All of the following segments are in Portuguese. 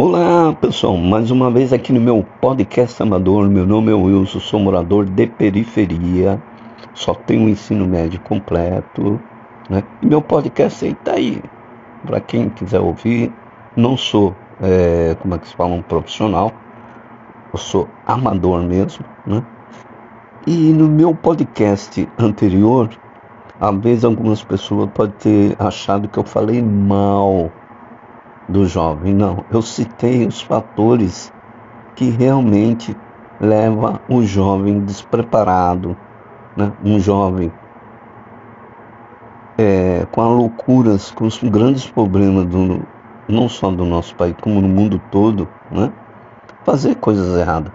Olá pessoal, mais uma vez aqui no meu podcast amador. Meu nome é Wilson, sou morador de periferia, só tenho ensino médio completo. Né? Meu podcast aí tá aí, para quem quiser ouvir. Não sou, é, como é que se fala, um profissional, eu sou amador mesmo. Né? E no meu podcast anterior, às vezes algumas pessoas podem ter achado que eu falei mal do jovem. Não, eu citei os fatores que realmente leva o jovem despreparado, né? um jovem é, com as loucuras, com os grandes problemas do, não só do nosso país, como no mundo todo, né? fazer coisas erradas.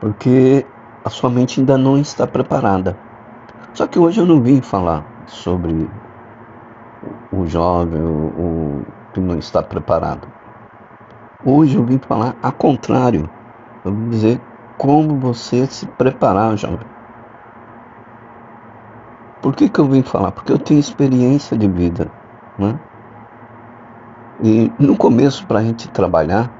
Porque a sua mente ainda não está preparada. Só que hoje eu não vim falar sobre o jovem, o, que não está preparado. Hoje eu vim falar a contrário. Eu vim dizer como você se preparar, jovem. Por que, que eu vim falar? Porque eu tenho experiência de vida. Né? E no começo, para a gente trabalhar,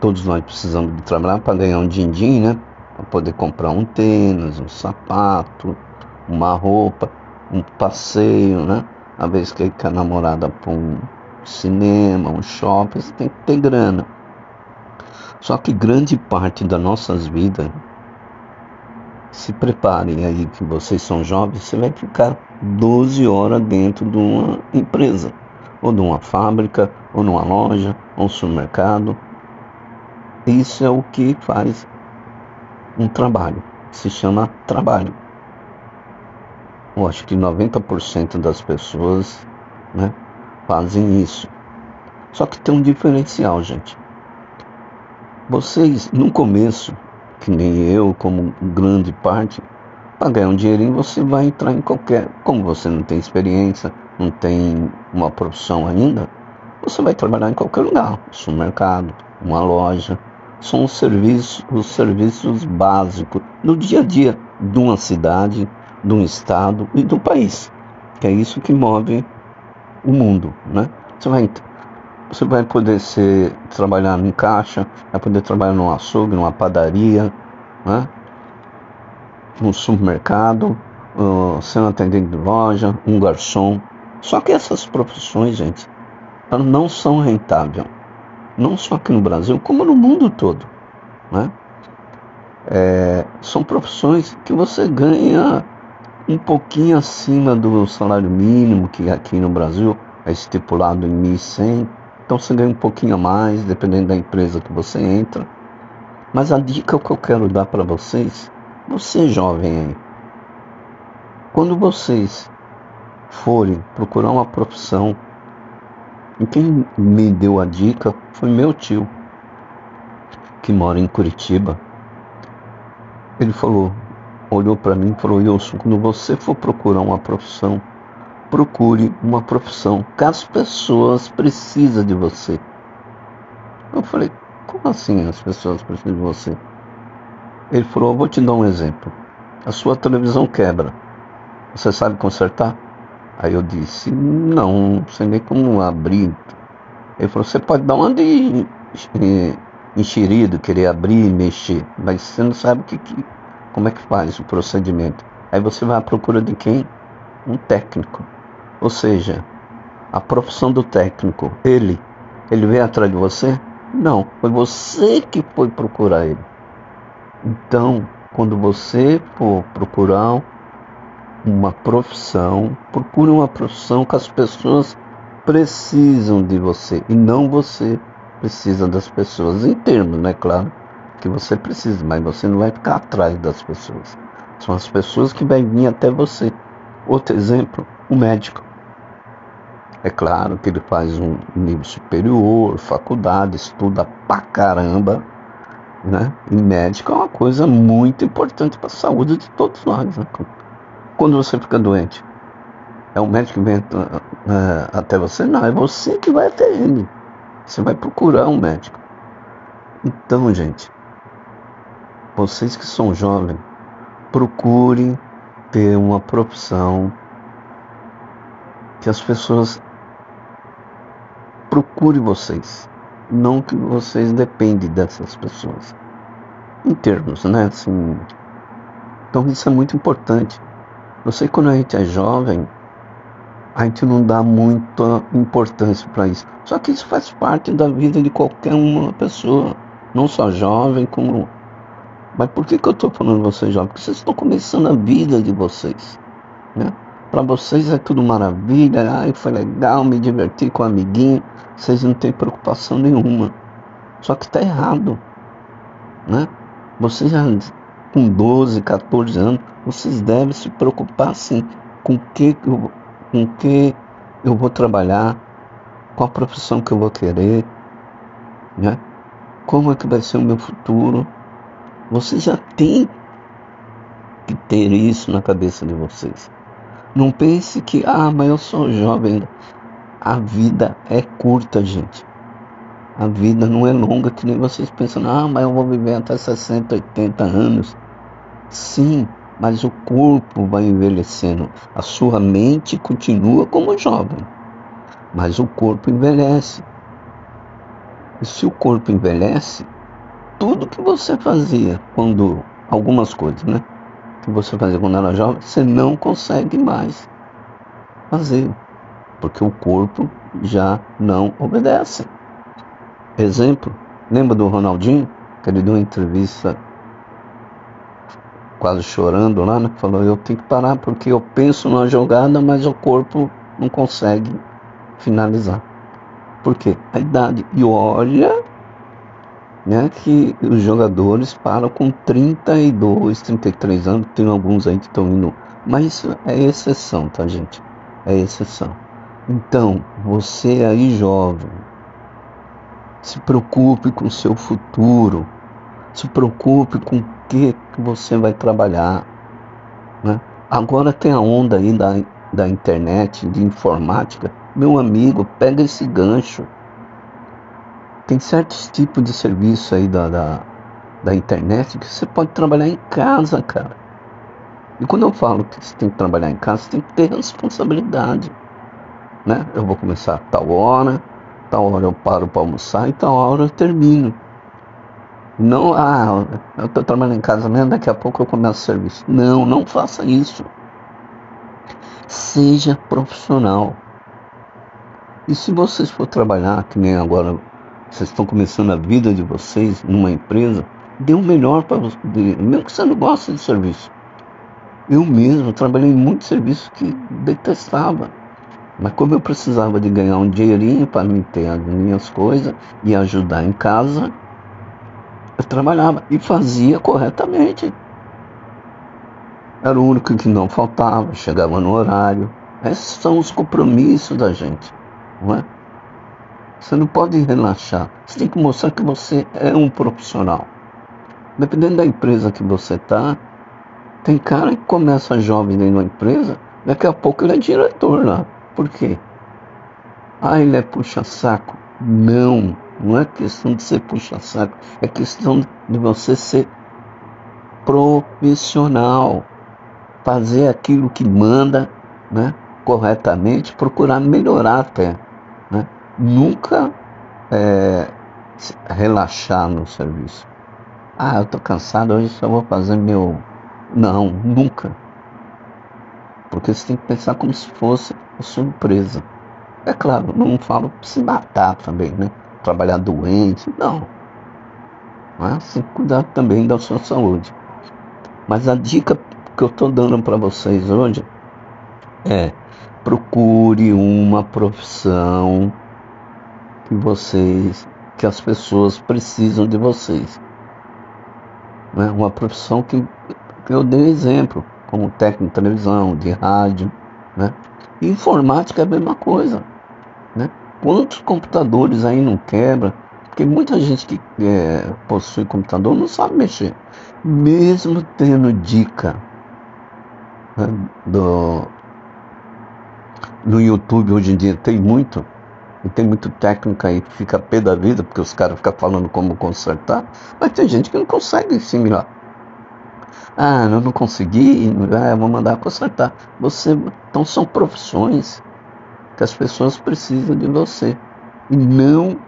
todos nós precisamos de trabalhar para ganhar um din-din, né? Para poder comprar um tênis, um sapato, uma roupa, um passeio, né? A vez que a namorada para um cinema, um shopping, você tem que ter grana. Só que grande parte das nossas vidas, se preparem aí que vocês são jovens, você vai ficar 12 horas dentro de uma empresa, ou de uma fábrica, ou numa loja, ou um supermercado. Isso é o que faz um trabalho, se chama trabalho eu acho que 90% das pessoas né, fazem isso. Só que tem um diferencial, gente. Vocês, no começo, que nem eu, como grande parte, para ganhar um dinheirinho, você vai entrar em qualquer. Como você não tem experiência, não tem uma profissão ainda, você vai trabalhar em qualquer lugar, um supermercado, uma loja. São os serviços, os serviços básicos do dia a dia de uma cidade de um estado e do país, que é isso que move o mundo, né? Você vai, você vai poder ser, trabalhar em caixa, vai poder trabalhar num açougue, numa padaria, né? num supermercado, uh, sendo atendente de loja, um garçom. Só que essas profissões, gente, elas não são rentáveis. Não só aqui no Brasil, como no mundo todo. Né? É, são profissões que você ganha um pouquinho acima do salário mínimo, que aqui no Brasil é estipulado em 1.100. Então você ganha um pouquinho a mais, dependendo da empresa que você entra. Mas a dica que eu quero dar para vocês, você jovem aí, quando vocês forem procurar uma profissão, e quem me deu a dica foi meu tio, que mora em Curitiba. Ele falou: olhou para mim e falou: Wilson, quando você for procurar uma profissão, procure uma profissão que as pessoas precisam de você. Eu falei: como assim as pessoas precisam de você? Ele falou: vou te dar um exemplo. A sua televisão quebra. Você sabe consertar? Aí eu disse: não, não sei nem como abrir. Ele falou: você pode dar uma de enxerido, querer abrir e mexer, mas você não sabe o que, que como é que faz o procedimento? Aí você vai à procura de quem? Um técnico. Ou seja, a profissão do técnico, ele, ele veio atrás de você? Não, foi você que foi procurar ele. Então, quando você for procurar uma profissão, procure uma profissão que as pessoas precisam de você e não você precisa das pessoas, em termos, né, claro que você precisa, mas você não vai ficar atrás das pessoas. São as pessoas que vão vir até você. Outro exemplo, o médico. É claro que ele faz um nível superior, faculdade, estuda pra caramba, né? E médico é uma coisa muito importante para a saúde de todos nós. Né? Quando você fica doente, é o médico que vem uh, até você? Não, é você que vai até ele. Você vai procurar um médico. Então, gente, vocês que são jovens, procurem ter uma profissão que as pessoas procurem vocês. não que vocês dependem dessas pessoas. Em termos, né? Assim, então isso é muito importante. Eu sei que quando a gente é jovem, a gente não dá muita importância para isso. Só que isso faz parte da vida de qualquer uma pessoa, não só jovem como. Mas por que, que eu estou falando vocês jovens? Porque vocês estão começando a vida de vocês. Né? Para vocês é tudo maravilha, ai, foi legal, me divertir com o amiguinho. Vocês não têm preocupação nenhuma. Só que está errado. Né? Vocês já com 12, 14 anos, vocês devem se preocupar sim com que eu, com que eu vou trabalhar, qual a profissão que eu vou querer, né? Como é que vai ser o meu futuro? Vocês já têm que ter isso na cabeça de vocês. Não pense que, ah, mas eu sou jovem. A vida é curta, gente. A vida não é longa que nem vocês pensam, ah, mas eu vou viver até 60, 80 anos. Sim, mas o corpo vai envelhecendo. A sua mente continua como jovem, mas o corpo envelhece. E se o corpo envelhece, tudo que você fazia quando algumas coisas, né? Que você fazia quando era jovem, você não consegue mais fazer, porque o corpo já não obedece. Exemplo, lembra do Ronaldinho? Que ele deu uma entrevista quase chorando lá, né? Falou, eu tenho que parar porque eu penso numa jogada, mas o corpo não consegue finalizar. Por quê? A idade. E olha né, que os jogadores param com 32, 33 anos, tem alguns aí que estão indo. Mas isso é exceção, tá, gente? É exceção. Então, você aí jovem, se preocupe com o seu futuro. Se preocupe com o que, que você vai trabalhar. Né? Agora tem a onda aí da, da internet, de informática. Meu amigo, pega esse gancho. Tem certos tipos de serviço aí da, da, da internet que você pode trabalhar em casa, cara. E quando eu falo que você tem que trabalhar em casa, você tem que ter responsabilidade. Né? Eu vou começar a tal hora, tal hora eu paro para almoçar e tal hora eu termino. Não, ah, eu estou trabalhando em casa mesmo, daqui a pouco eu começo o serviço. Não, não faça isso. Seja profissional. E se vocês for trabalhar, que nem agora vocês estão começando a vida de vocês numa empresa, dê o melhor para você, mesmo que você não goste de serviço. Eu mesmo trabalhei em muitos serviços que detestava. Mas como eu precisava de ganhar um dinheirinho para me ter as minhas coisas e ajudar em casa, eu trabalhava e fazia corretamente. Era o único que não faltava, chegava no horário. Esses são os compromissos da gente, não é? Você não pode relaxar. Você tem que mostrar que você é um profissional. Dependendo da empresa que você está, tem cara que começa jovem dentro da empresa, daqui a pouco ele é diretor lá. Por quê? Ah, ele é puxa-saco. Não, não é questão de ser puxa-saco. É questão de você ser profissional. Fazer aquilo que manda né, corretamente, procurar melhorar até. Nunca é, relaxar no serviço. Ah, eu estou cansado, hoje só vou fazer meu. Não, nunca. Porque você tem que pensar como se fosse a sua empresa. É claro, não falo se matar também, né? Trabalhar doente, não. Mas tem que cuidar também da sua saúde. Mas a dica que eu estou dando para vocês hoje é procure uma profissão que vocês, que as pessoas precisam de vocês. Né? Uma profissão que, que eu dei exemplo como técnico de televisão, de rádio, né? informática é a mesma coisa, né? Quantos computadores aí não quebra? Porque muita gente que é, possui computador não sabe mexer. Mesmo tendo dica né, do, no YouTube hoje em dia tem muito, e tem muito técnico aí que fica pé da vida, porque os caras ficam falando como consertar, mas tem gente que não consegue assimilar. Ah, eu não consegui, ah, vou mandar consertar. Você, então são profissões que as pessoas precisam de você. E não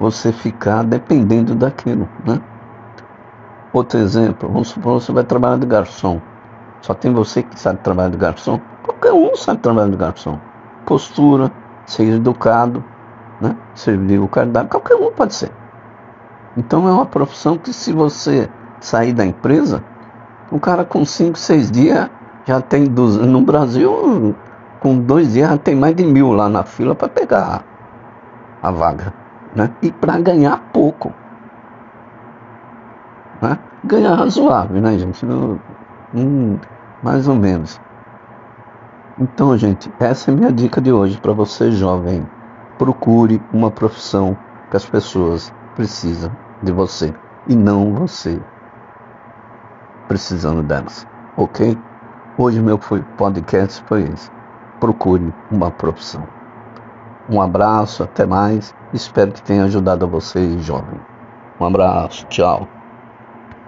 você ficar dependendo daquilo, né? Outro exemplo, vamos supor você vai trabalhar de garçom. Só tem você que sabe trabalhar de garçom. Qualquer um sabe trabalhar de garçom. Postura, ser educado, né? servir o cardápio, qualquer um pode ser. Então é uma profissão que se você sair da empresa, o cara com 5, 6 dias já tem dos, no Brasil, com dois dias já tem mais de mil lá na fila para pegar a, a vaga. Né? E para ganhar pouco. Né? Ganhar razoável, né, gente? Hum, mais ou menos. Então, gente, essa é minha dica de hoje para você, jovem. Procure uma profissão que as pessoas precisam de você e não você precisando delas, ok? Hoje meu podcast foi esse. Procure uma profissão. Um abraço, até mais. Espero que tenha ajudado a você, jovem. Um abraço, tchau.